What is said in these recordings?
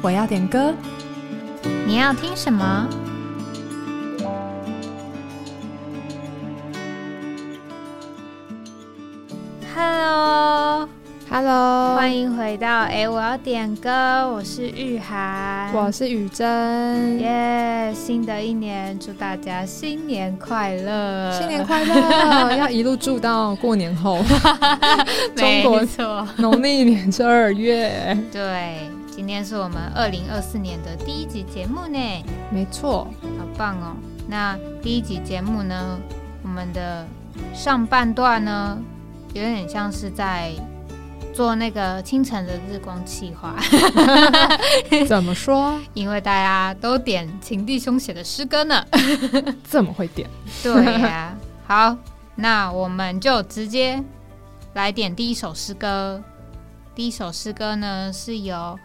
我要点歌，你要听什么？Hello，Hello，欢迎回到哎，我要点歌，我是玉涵，我是雨珍，耶新的一年，祝大家新年快乐，新年快乐！要一路祝到过年后，中 国没错，农历年是二月，对，今天是我们二零二四年的第一集节目呢。没错，好棒哦！那第一集节目呢，我们的上半段呢，有点像是在做那个清晨的日光气化，怎么说？因为大家都点秦弟兄写的诗歌呢。这么会点？对呀、好，那我们就直接来点第一首诗歌。第一首诗歌呢是由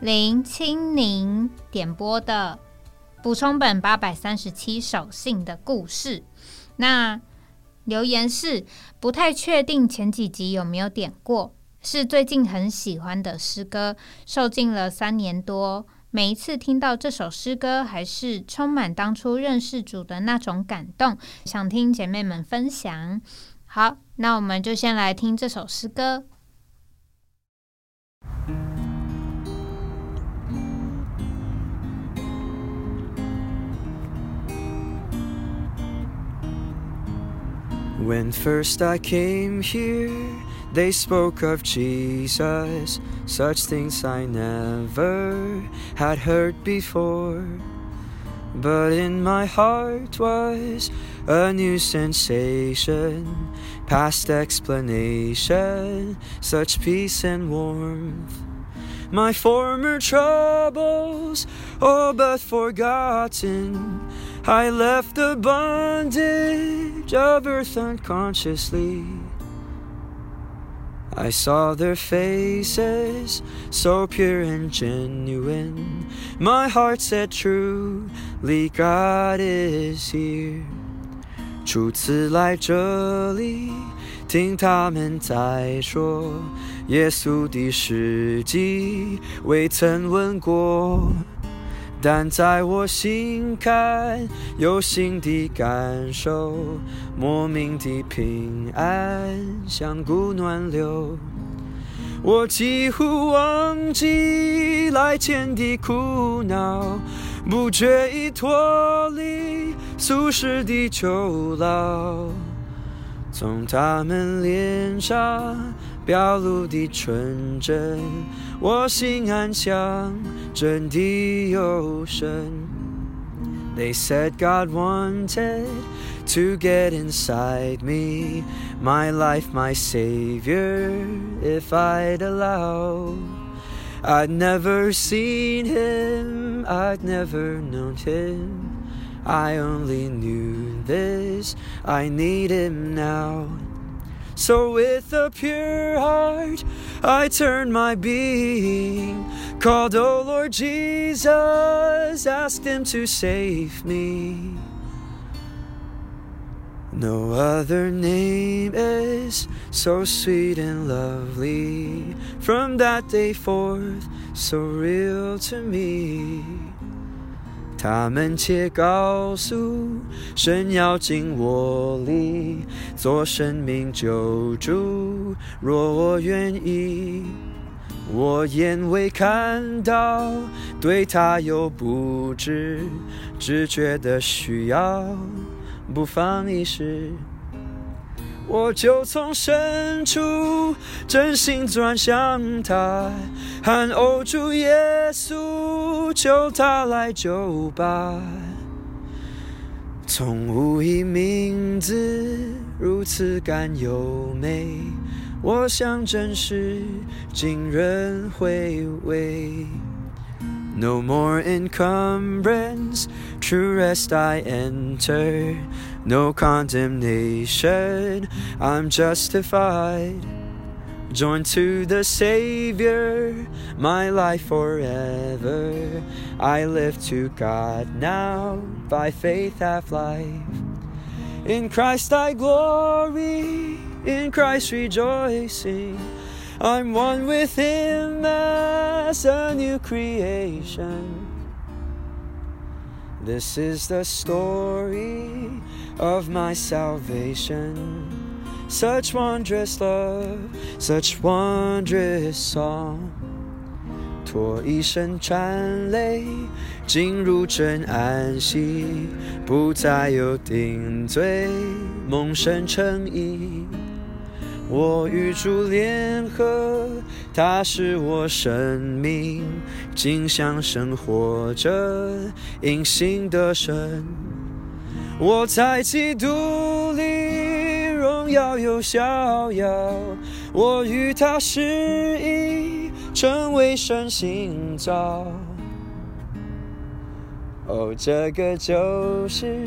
林清宁点播的补充本八百三十七首信的故事。那留言是不太确定前几集有没有点过，是最近很喜欢的诗歌，受尽了三年多。每一次听到这首诗歌，还是充满当初认识主的那种感动，想听姐妹们分享。好，那我们就先来听这首诗歌。When first I came here, they spoke of Jesus, such things I never had heard before. But in my heart was a new sensation, past explanation, such peace and warmth. My former troubles, all but forgotten. I left the bondage of earth unconsciously. I saw their faces, so pure and genuine. My heart said, Truly, God is here. 初次来这里，听他们在说耶稣的事迹，未曾问过。 但在我心看，有新的感受，莫名的平安像股暖流。我几乎忘记来前的苦恼，不觉已脱离俗世的囚牢。从他们脸上表露的纯真，我心安详，真的有神。They said God wanted to get inside me, my life, my Savior, if I'd allow. I'd never seen Him, I'd never known Him. I only knew this, I need Him now. So with a pure heart, I turned my being, called, O Lord Jesus, asked Him to save me. No other name is so sweet and lovely. From that day forth, so real to me. 他们且告诉神要进我里，做生命救主。若我愿意，我眼未看到，对他有不知，只觉得需要，不妨一试。我就从深处真心转向他，喊哦主耶稣，求他来救吧。从无以名字如此甘优美，我想真是惊人回味。No more encumbrance, true rest I enter. No condemnation, I'm justified. Joined to the Savior, my life forever. I live to God now, by faith have life. In Christ I glory, in Christ rejoicing. I'm one with Him as a new creation. This is the story of my salvation. Such wondrous love, such wondrous song. 托一生沾泪，进入真安息，不再有定罪，梦生成意。 我与主联合，他是我生命，景象生活着隐形的神。我在基督里荣耀又逍遥，我与他是一，成为神形照。哦，这个就是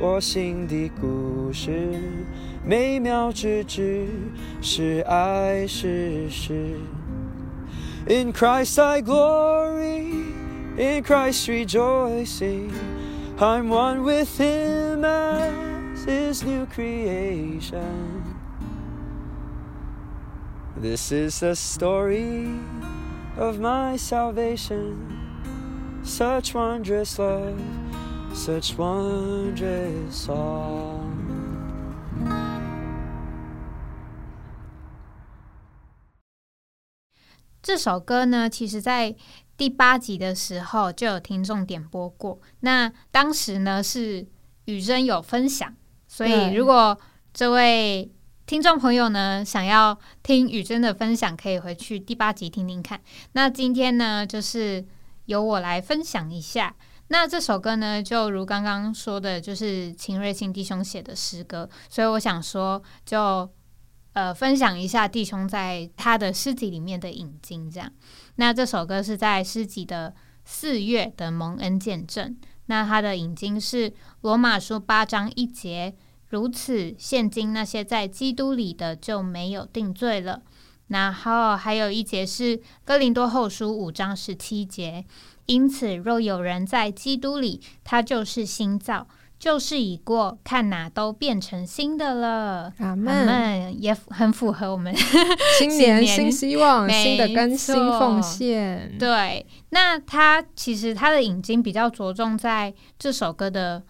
我心的故事，美妙之至，是爱是实。In Christ I glory, in Christ rejoicing. I'm one with Him as His new creation. This is the story of my salvation. Such wondrous love, such wondrous song. 这首歌呢，其实在第八集的时候就有听众点播过。那当时呢是雨珍有分享，所以如果这位听众朋友呢想要听雨珍的分享，可以回去第八集听听看。那今天呢，就是由我来分享一下。那这首歌呢，就如刚刚说的，就是秦瑞清弟兄写的诗歌，所以我想说就。呃，分享一下弟兄在他的诗集里面的引经，这样。那这首歌是在诗集的四月的蒙恩见证。那它的引经是罗马书八章一节，如此现今那些在基督里的就没有定罪了。然后还有一节是哥林多后书五章十七节，因此若有人在基督里，他就是新造。旧事已过，看哪都变成新的了。阿我门。们也很符合我们新年 新希望，新的更新错奉献。对。那他其实他的引经比较着重在这首歌的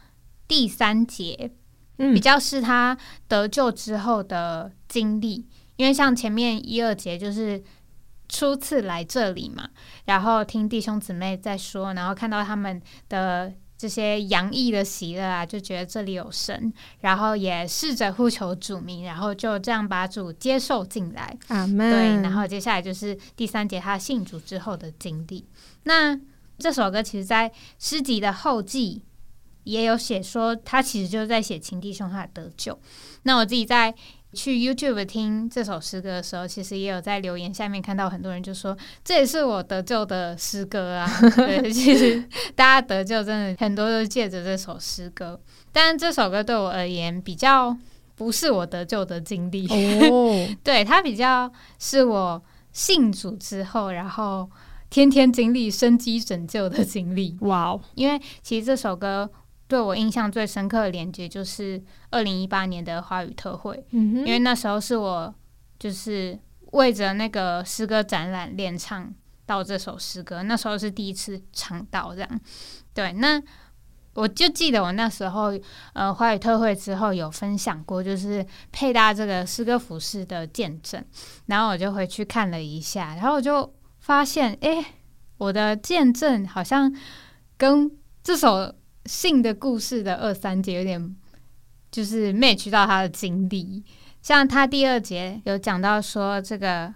第三节，嗯比较是他得救之后的经历，因为像前面一二节就是。初次来这里嘛，然后听弟兄姊妹在说，然后看到他们的这些洋溢的喜乐啊，就觉得这里有神，然后也试着呼求主名，然后就这样把主接受进来。阿门。对，然后接下来就是第三节他信主之后的经历。那这首歌其实，在诗集的后记也有写说，他其实就是在写情弟兄他的得救。那我自己在去 YouTube 听这首诗歌的时候，其实也有在留言下面看到很多人就说，这也是我得救的诗歌啊。对，其实大家得救真的很多都借着这首诗歌，但是这首歌对我而言比较不是我得救的经历。哦，对，它比较是我信主之后，然后天天经历生机拯救的经历。哇哦，因为其实这首歌对我印象最深刻的连接就是二零一八年的华语特会，嗯，因为那时候是我就是为着那个诗歌展览练唱到这首诗歌，那时候是第一次唱到这样。对，那我就记得我那时候呃华语特会之后有分享过，就是配搭这个诗歌服饰的见证，然后我就回去看了一下，然后我就发现，哎、我的见证好像跟这首信的故事的二三节有点就是 match 到他的经历，像他第二节有讲到说，这个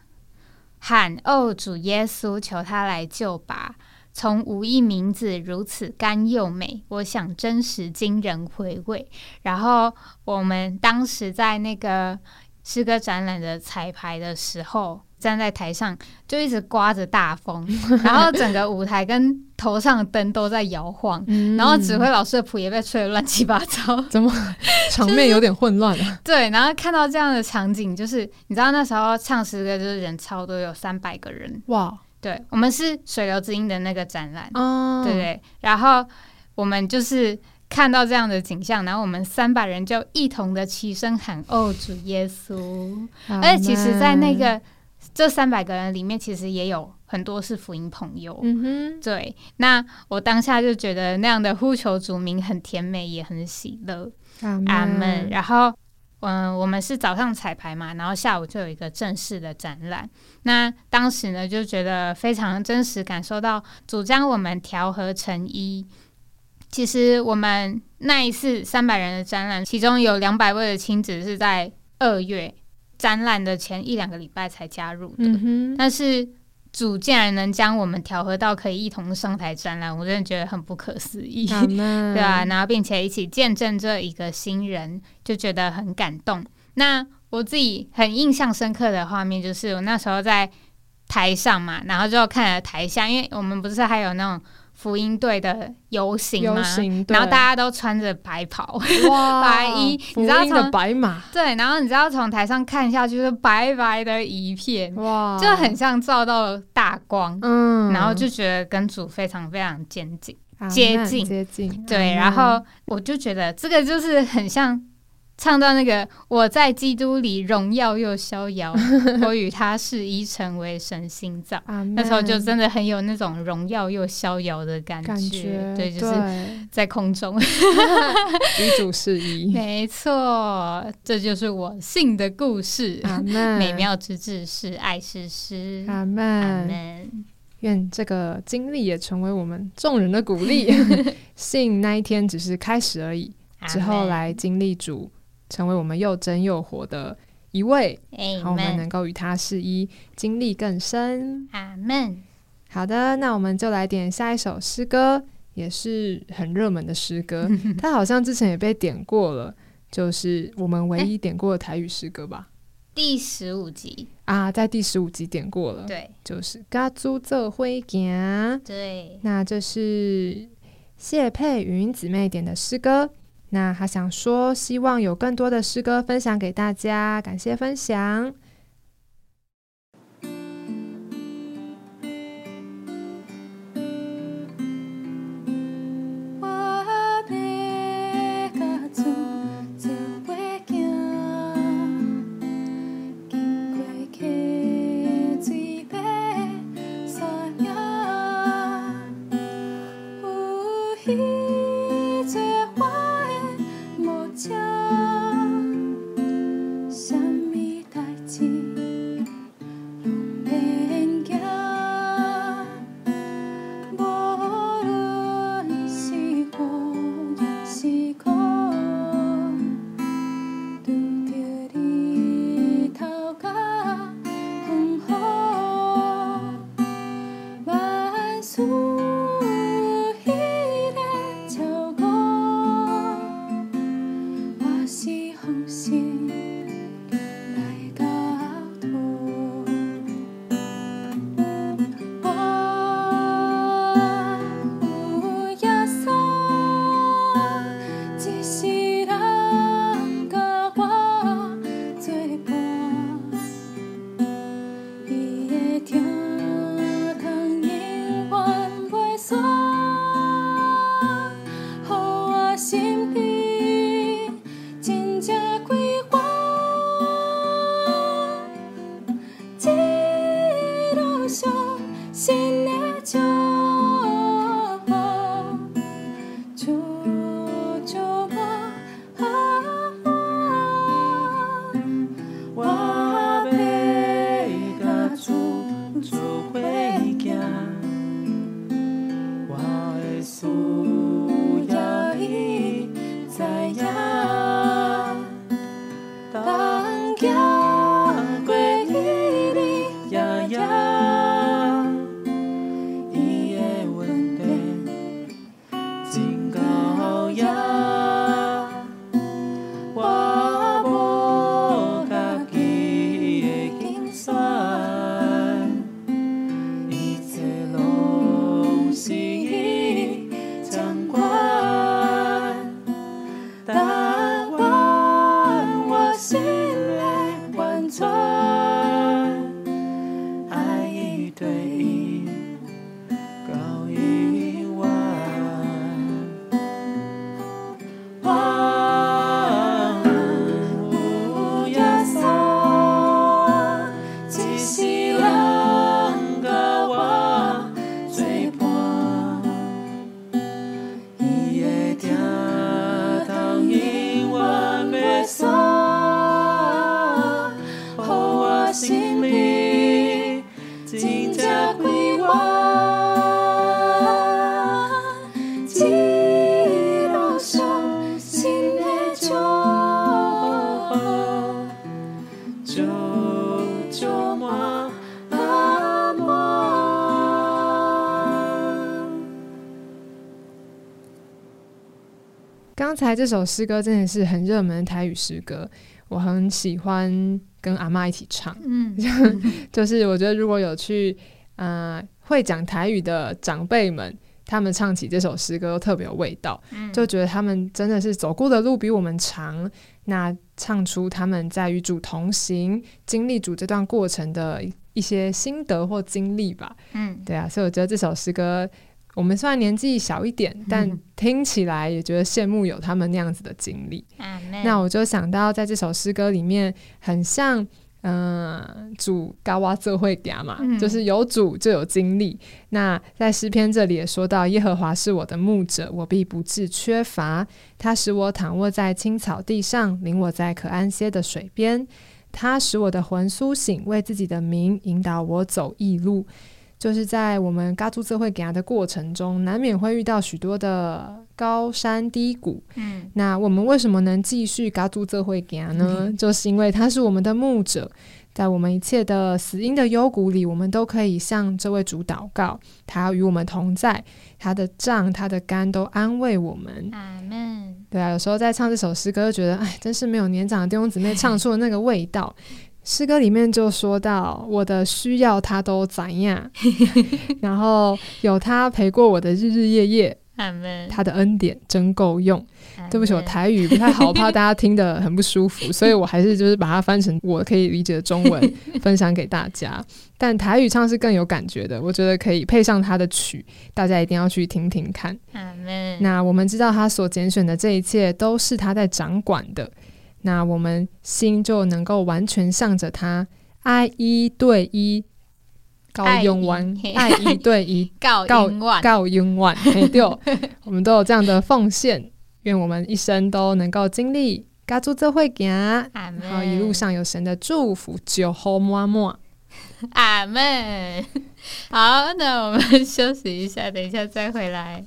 喊哦主耶稣，求他来救吧。从无一名字如此甘又美，我想真实惊人回味。然后我们当时在那个诗歌展览的彩排的时候，站在台上就一直刮着大风，然后整个舞台跟头上的灯都在摇晃，嗯然后指挥老师的谱也被吹得乱七八糟。怎么场面有点混乱啊？对，然后看到这样的场景，就是你知道那时候唱诗歌就是人超多，有三百个人。哇，对，我们是水流之音的那个展览，哦，对对。然后我们就是看到这样的景象，然后我们三百人就一同的齐声喊：“哦，主耶稣！”阿而且其实，在那个这三百个人里面，其实也有很多是福音朋友。嗯哼，对，那我当下就觉得那样的呼求主名很甜美，也很喜乐。阿阿门。然后，嗯，我们是早上彩排嘛，然后下午就有一个正式的展览。那当时呢，就觉得非常真实，感受到主将我们调和成一。其实我们那一次三百人的展览，其中有两百位的亲子是在二月展览的前一两个礼拜才加入的。嗯，但是主竟然能将我们调和到可以一同上台展览，我真的觉得很不可思议。对啊，然后并且一起见证这一个新人，就觉得很感动。那我自己很印象深刻的画面，就是我那时候在台上嘛，然后就看了台下，因为我们不是还有那种福音队的游行吗？游行，然后大家家都穿着白袍，哇 白衣你知道音的从白马，对，然后你知道从台上看下去是白白的一片，哇，就很像照到大光，嗯，然后就觉得跟主非常非常接近。接近。接近，对，然后我就觉得这个就是很像唱到那个我在基督里荣耀又逍遥，我与他是一成为神心脏。那时候就真的很有那种荣耀又逍遥的感感觉，对，就是在空中。与主是一，没错，这就是我信的故事。阿门，美妙之至是爱是诗。阿阿门。门。愿这个经历也成为我们众人的鼓励。信那一天只是开始而已，之后来经历主，成为我们又真又活的一位，好，我们。能够与他是一，经历更深。阿门。好的，那我们就来点下一首诗歌，也是很热门的诗歌，它好像之前也被点过了，就是我们唯一点过的台语诗歌吧？第十五集，啊，在第十五集点过了，对就是《嘎租这灰行》。对，那这是谢佩云姊妹点的诗歌。那还想说，希望有更多的诗歌分享给大家，感谢分享。才这首诗歌真的是很热门的台语诗歌，我很喜欢跟阿妈一起唱。嗯，就是我觉得如果有去呃会讲台语的长辈们，他们唱起这首诗歌都特别有味道，就觉得他们真的是走过的路比我们长。那唱出他们在与主同行、经历主这段过程的一些心得或经历吧。嗯，对啊，所以我觉得这首诗歌，我们虽然年纪小一点，但听起来也觉得羡慕有他们那样子的经历。那我就想到，在这首诗歌里面，很像。嗯，主高哇这会嗲嘛，就是有主就有经历。那在诗篇这里也说到，耶和华是我的牧者，我必不致缺乏。他使我躺卧在青草地上，领我在可安歇的水边。他使我的魂苏醒，为自己的名引导我走义路。就是在我们嘎住这会给他的过程中，难免会遇到许多的高山低谷。嗯，那我们为什么能继续嘎住这会给呢？就是因为他是我们的牧者，在我们一切的死因的幽谷里，我们都可以向这位主祷告，他要与我们同在，他的杖、他的肝都安慰我们。阿门。对啊，有时候在唱这首诗歌，就觉得哎，真是没有年长的弟兄姊妹唱出的那个味道。诗歌里面就说到，我的需要他都怎样，然后有他陪过我的日日夜夜，他的恩典真够用。对不起，我台语不太好，怕大家听得很不舒服，所以我还是就是把它翻成我可以理解的中文 分享给大家。但台语唱是更有感觉的，我觉得可以配上他的曲，大家一定要去听听看。那我们知道他所拣选的这一切都是他在掌管的。那我们心就能够完全向着他，爱一对一，告永完，爱一对一，告告永完，对，我们都有这样的奉献，愿我们一生都能够经历，家住这会行，然后一路上有神的祝福，就好么么，阿门。好，那我们休息一下，等一下再回来。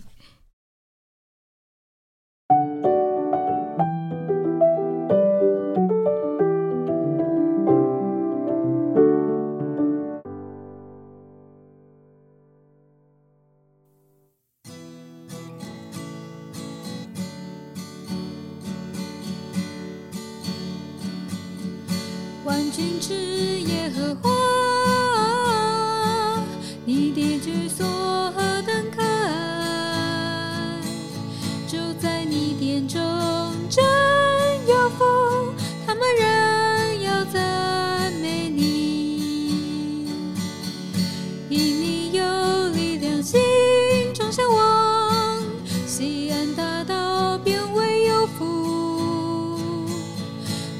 君之耶和华，你的居所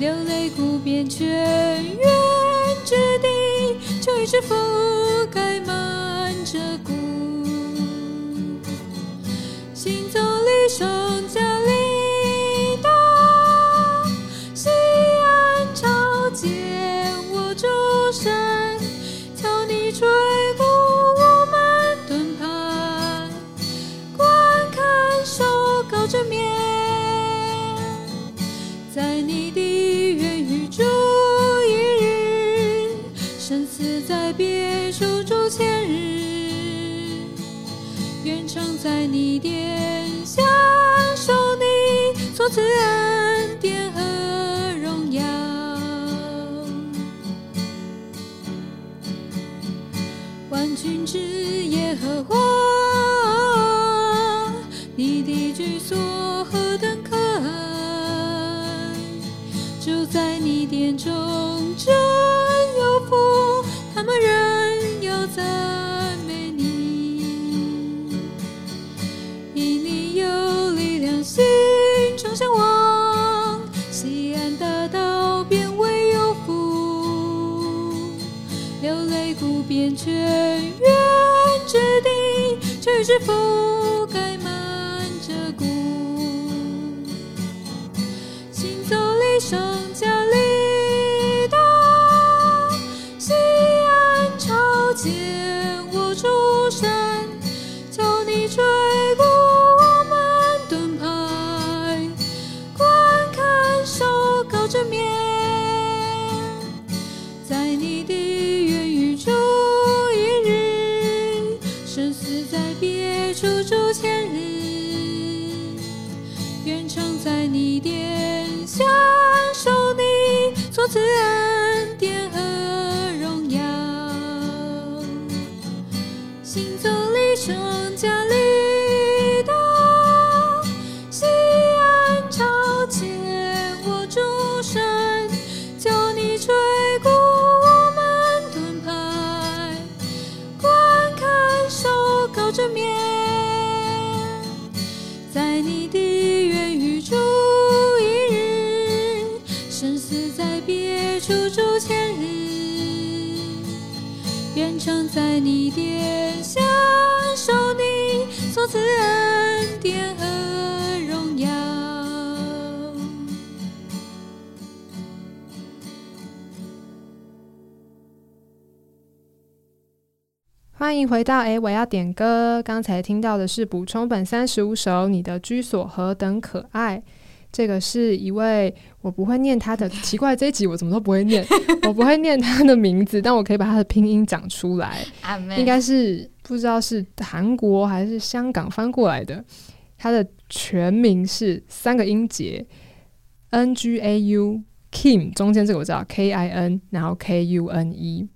流泪哭遍全。是覆盖满着谷，行走里圣家在你殿下受你所赐恩流泪谷变泉源之地，曲之覆盖满着谷，行走里上家里。你的愿与祝一日，生死在别处祝千日。愿常在你迎回到诶，我要点歌。刚才听到的是补充本三十五首《你的居所何等可爱》。这个是一位我不会念他的，奇怪这一集我怎么都不会念，我不会念他的名字，但我可以把他的拼音讲出来。应该是不知道是韩国还是香港翻过来的。他的全名是三个音节，N G A U Kim，中间这个我知道 K I N，然后 K U N E。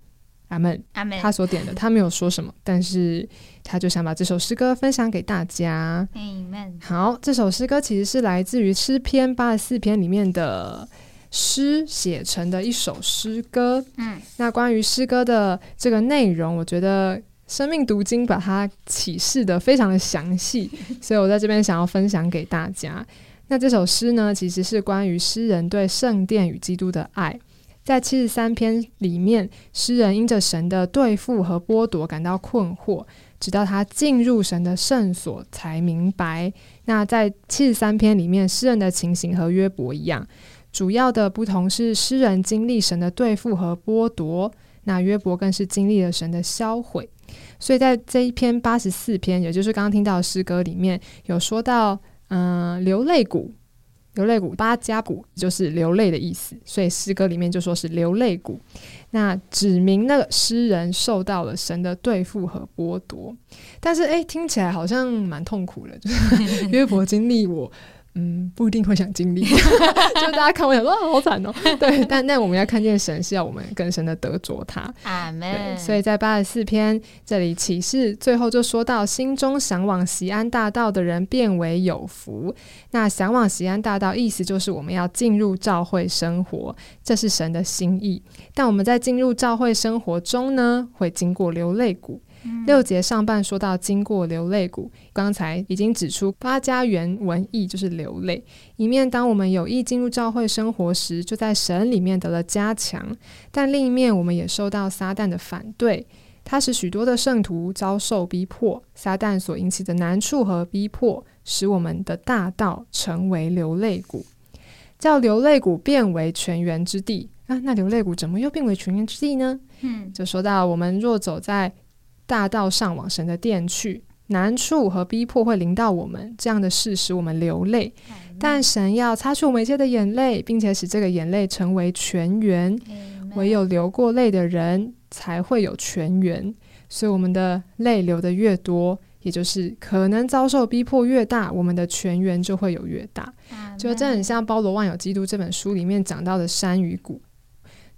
阿门。阿门。他所点的，他没有说什么，但是他就想把这首诗歌分享给大家。Amen。好，这首诗歌其实是来自于诗篇八十四篇里面的诗写成的一首诗歌。嗯，那关于诗歌的这个内容，我觉得生命读经把它启示的非常的详细，所以我在这边想要分享给大家。那这首诗呢，其实是关于诗人对圣殿与基督的爱。在七十三篇里面，诗人因着神的对付和剥夺感到困惑，直到他进入神的圣所才明白。那在七十三篇里面，诗人的情形和约伯一样，主要的不同是诗人经历神的对付和剥夺，那约伯更是经历了神的销毁。所以在这一篇八十四篇，也就是刚刚听到的诗歌里面有说到，嗯、流泪谷。流泪谷八加谷就是流泪的意思，所以诗歌里面就说是流泪谷。那指明那个诗人受到了神的对付和剥夺，但是诶，听起来好像蛮痛苦的，就是 约伯经历我。嗯，不一定会想经历，就大家看我想说啊，好惨哦。对，但但我们要看见神是要我们更深的得着他。阿对，门。所以在八十四篇这里启示最后就说到，心中向往西安大道的人变为有福。那向往西安大道，意思就是我们要进入教会生活，这是神的心意。但我们在进入教会生活中呢，会经过流泪谷。六节上半说到经过流泪谷，刚才已经指出八家原文意就是流泪。一面当我们有意进入教会生活时，就在神里面得了加强；但另一面我们也受到撒旦的反对，他使许多的圣徒遭受逼迫。撒旦所引起的难处和逼迫，使我们的大道成为流泪谷，叫流泪谷变为泉源之地。啊，那流泪谷怎么又变为泉源之地呢？嗯，就说到我们若走在大道上往神的殿去，难处和逼迫会临到我们，这样的事使我们流泪。但神要擦去我们一切的眼泪，并且使这个眼泪成为泉源。唯有流过泪的人，才会有泉源。所以我们的泪流的越多，也就是可能遭受逼迫越大，我们的泉源就会有越大。就这很像《包罗万有基督》这本书里面讲到的山与谷。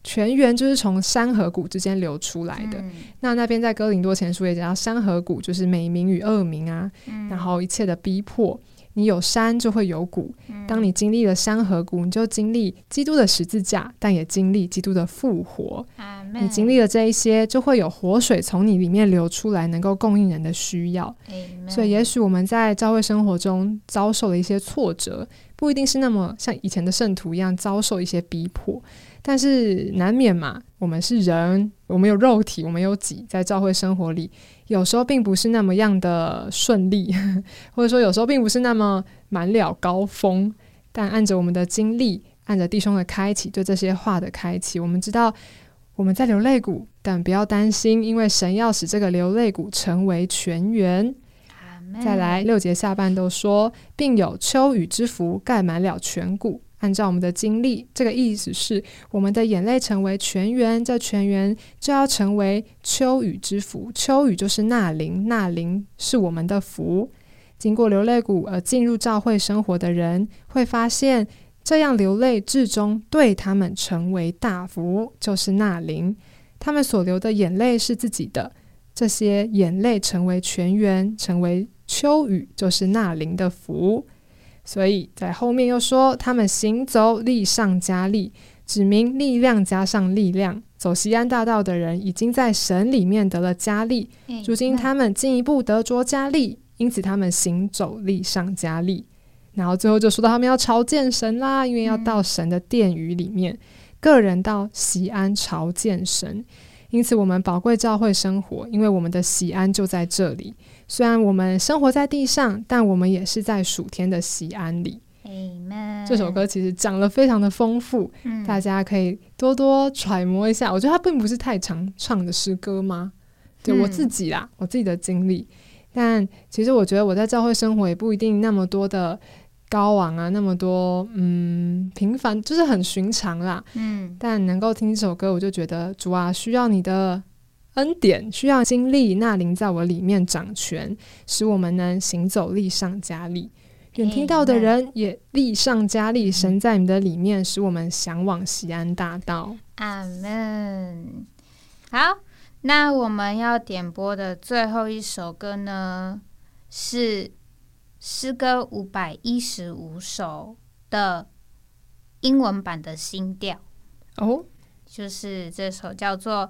泉源就是从山河谷之间流出来的。嗯那那边在哥林多前书也讲到山河谷，就是美名与恶名啊，嗯然后一切的逼迫。你有山就会有谷，当你经历了山河谷，你就经历基督的十字架，但也经历基督的复活。你经历了这一些，就会有活水从你里面流出来，能够供应人的需要。所以，也许我们在教会生活中遭受了一些挫折，不一定是那么像以前的圣徒一样遭受一些逼迫，但是难免嘛。我们是人，我们有肉体，我们有己，在教会生活里，有时候并不是那么样的顺利，或者说有时候并不是那么满了高峰。但按着我们的经历，按着弟兄的开启，对这些话的开启，我们知道我们在流泪谷，但不要担心，因为神要使这个流泪谷成为泉源。再来，六节下半都说，并有秋雨之福盖满了全谷。按照我们的经历，这个意思是我们的眼泪成为泉源，这泉源就要成为秋雨之福。秋雨就是纳灵，纳灵是我们的福。经过流泪谷而进入教会生活的人，会发现这样流泪至终对他们成为大福，就是纳灵。他们所流的眼泪是自己的，这些眼泪成为泉源，成为秋雨，就是纳灵的福。所以在后面又说，他们行走力上加力，指明力量加上力量。走西安大道的人已经在神里面得了加力，如今他们进一步得着加力，因此他们行走力上加力。然后最后就说到他们要朝见神啦，因为要到神的殿宇里面。个人到西安朝见神，因此我们宝贵教会生活，因为我们的西安就在这里。虽然我们生活在地上，但我们也是在属天的西安里。这首歌其实讲了非常的丰富，大家可以多多揣摩一下。我觉得它并不是太常唱的诗歌吗？对我自己啦，我自己的经历。但其实我觉得我在教会生活也不一定那么多的。高昂啊，那么多，嗯，平凡就是很寻常啦，嗯，但能够听这首歌，我就觉得主啊，需要你的恩典，需要经历那灵在我里面掌权，使我们能行走力上加力。远听到的人也力上加力，神在你的里面，使我们向往西安大道。阿门。好，那我们要点播的最后一首歌呢是。诗歌五百一十五首的英文版的新调哦，就是这首叫做《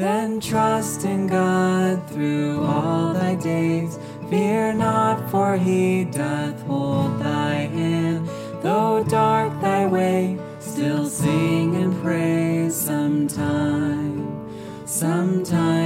Then trust in God through all thy days. Fear not, for he doth hold thy hand. Though dark thy way, still sing and praise sometime. Sometime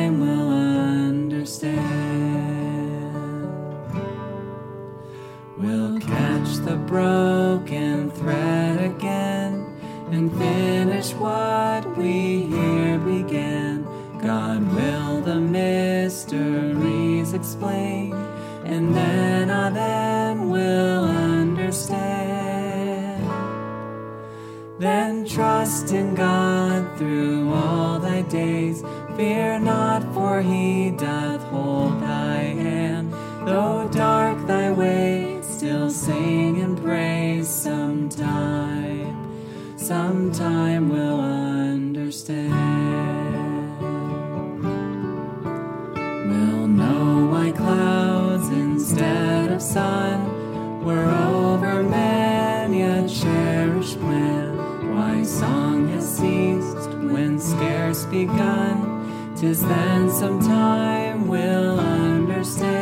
Tis then sometime we'll understand.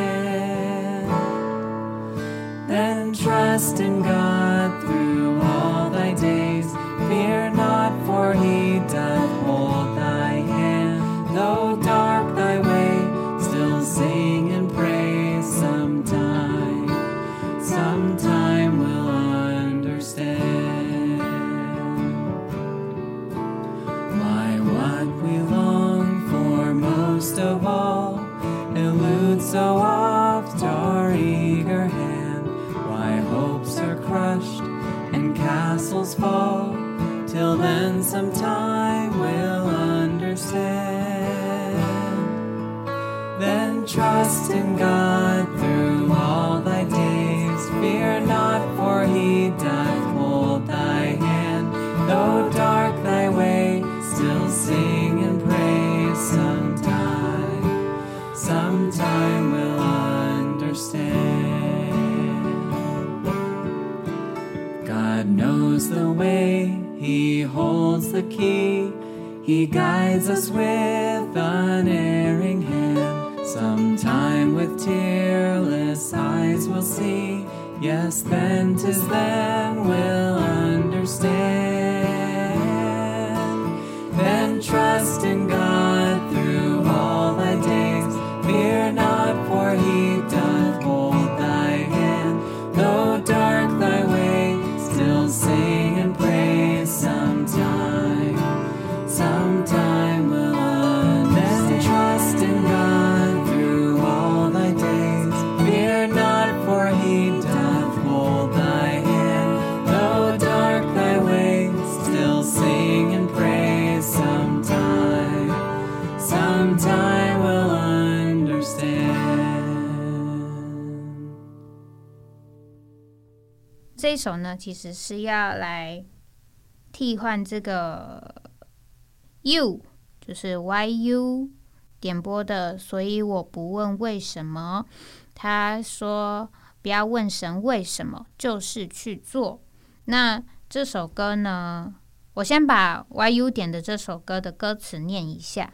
Then trust in God through all thy days. Fear not, for he doth guides us with unerring hand. Sometime with tearless eyes we'll see. Yes, then tis then we'll 这首呢，其实是要来替换这个 you，就是 “y u” 点播的，所以我不问为什么。他说不要问神为什么，就是去做。那这首歌呢，我先把 “y u” 点的这首歌的歌词念一下。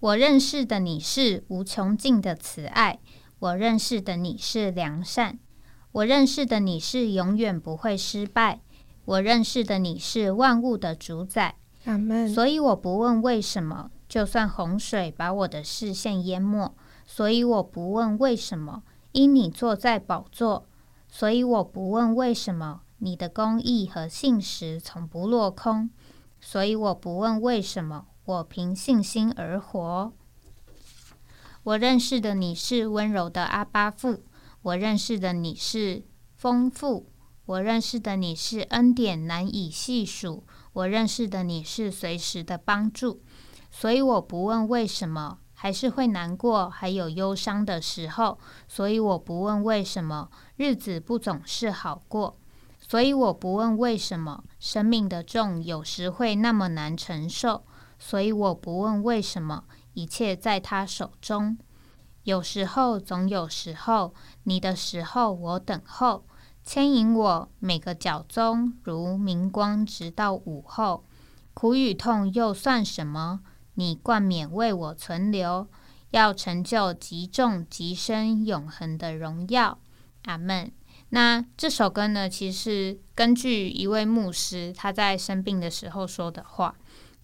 我认识的你是无穷尽的慈爱，我认识的你是良善，我认识的你是永远不会失败，我认识的你是万物的主宰。阿门。所以我不问为什么，就算洪水把我的视线淹没；所以我不问为什么，因你坐在宝座；所以我不问为什么，你的公义和信实从不落空；所以我不问为什么。我凭信心而活。我认识的你是温柔的阿巴父，我认识的你是丰富，我认识的你是恩典难以细数，我认识的你是随时的帮助。所以我不问为什么，还是会难过，还有忧伤的时候。所以我不问为什么，日子不总是好过。所以我不问为什么，生命的重有时会那么难承受。所以我不问为什么，一切在他手中。有时候，总有时候，你的时候我等候，牵引我每个脚踪，如明光，直到午后。苦与痛又算什么？你冠冕为我存留，要成就极重极深永恒的荣耀。阿门。那这首歌呢，其实根据一位牧师他在生病的时候说的话。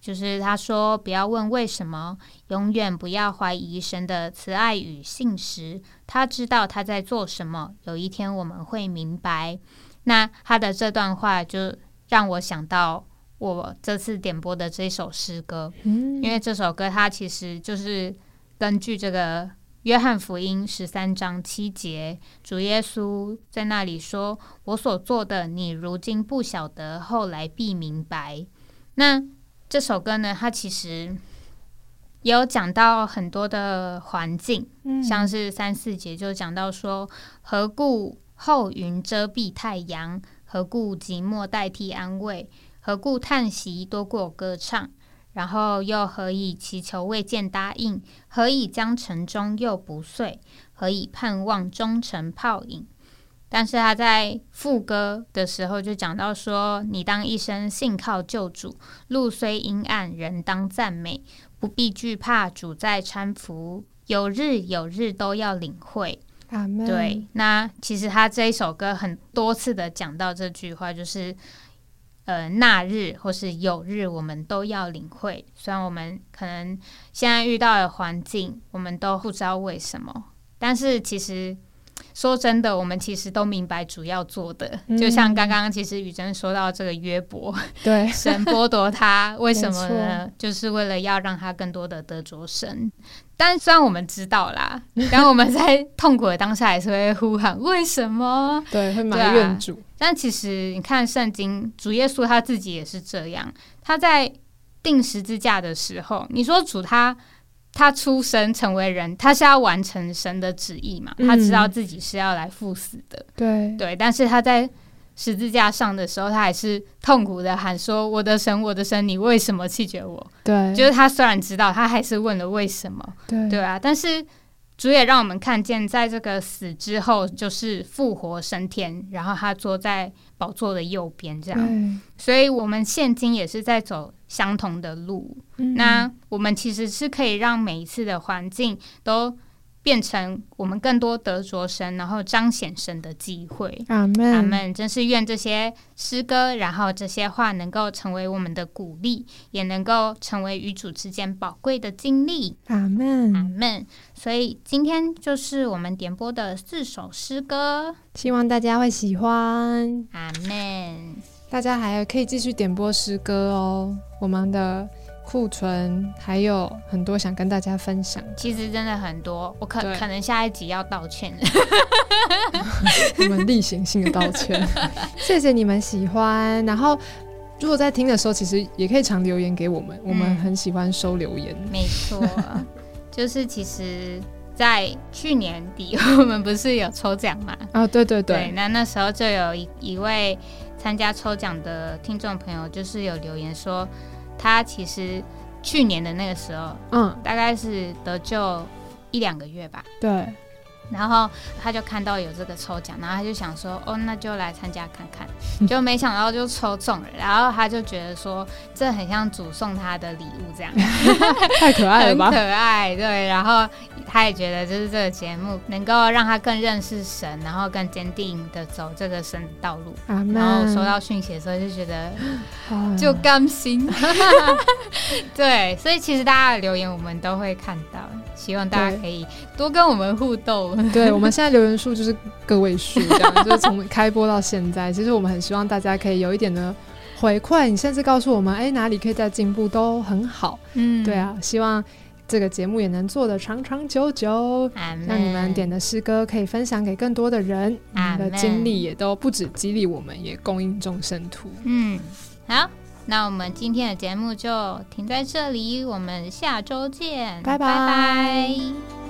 就是他说，不要问为什么，永远不要怀疑神的慈爱与信实。他知道他在做什么，有一天我们会明白。那他的这段话就让我想到我这次点播的这首诗歌，因为这首歌它其实就是根据这个约翰福音十三章七节，主耶稣在那里说：“我所做的，你如今不晓得，后来必明白。”那这首歌呢，它其实也有讲到很多的环境，像是三四节就讲到说：“何故厚云遮蔽太阳？何故寂寞代替安慰？何故叹息多过歌唱？然后又何以祈求未见答应？何以将城中又不碎？何以盼望终成泡影？”但是他在副歌的时候就讲到说：“你当一生信靠救主，路虽阴暗，人当赞美，不必惧怕，主在搀扶，有日有日都要领会。”对，那其实他这一首歌很多次的讲到这句话，就是呃，那日或是有日，我们都要领会。虽然我们可能现在遇到的环境，我们都不知道为什么，但是其实。说真的，我们其实都明白主要做的，就像刚刚其实雨珍说到这个约伯，对 神剥夺他，为什么呢？就是为了要让他更多的得着神。但虽然我们知道啦，但我们在痛苦的当下还是会呼喊为什么？对，会埋怨主。但其实你看圣经，主耶稣他自己也是这样，他在定十字架的时候，你说主他。他出生成为人，他是要完成神的旨意嘛？他知道自己是要来赴死的，对对。但是他在十字架上的时候，他还是痛苦的喊说：“我的神，我的神，你为什么弃绝我？”对，就是他虽然知道，他还是问了为什么，对对啊。但是主也让我们看见，在这个死之后，就是复活升天，然后他坐在宝座的右边，这样。所以，我们现今也是在走。相同的路，那我们其实是可以让每一次的环境都变成我们更多得着神，然后彰显神的机会。阿门，阿门。真是愿这些诗歌，然后这些话能够成为我们的鼓励，也能够成为与主之间宝贵的经历。阿门，阿门。所以今天就是我们点播的四首诗歌，希望大家会喜欢。阿门。大家还可以继续点播诗歌哦，我们的库存还有很多想跟大家分享。其实真的很多，我可可能下一集要道歉。我们例行性的道歉，谢谢你们喜欢。然后如果在听的时候，其实也可以常留言给我们，我们很喜欢收留言。没错，就是其实在去年底我们不是有抽奖嘛？啊，对对对，对，那那时候就有一一位参加抽奖的听众朋友，就是有留言说，他其实去年的那个时候，嗯，大概是得救一两个月吧，对，然后他就看到有这个抽奖，然后他就想说，哦，那就来参加看看，就没想到就抽中了，然后他就觉得说，这很像主送他的礼物这样，太可爱了吧很可？爱，对，然后他也觉得就是这个节目能够让他更认识神，然后更坚定的走这个神的道路。然后收到讯息的时候就觉得 啊就甘心，对，所以其实大家的留言我们都会看到，希望大家可以多跟我们互动。对，我们现在留言数就是个位数，这样就是从开播到现在，其实我们很希望大家可以有一点的回馈，你甚至告诉我们，哎，哪里可以再进步，都很好。嗯对，啊，希望这个节目也能做的长长久久。阿让你们点的诗歌可以分享给更多的人，你们的经历也都不止激励我们，也供应众生徒。嗯，好，那我们今天的节目就停在这里，我们下周见，拜拜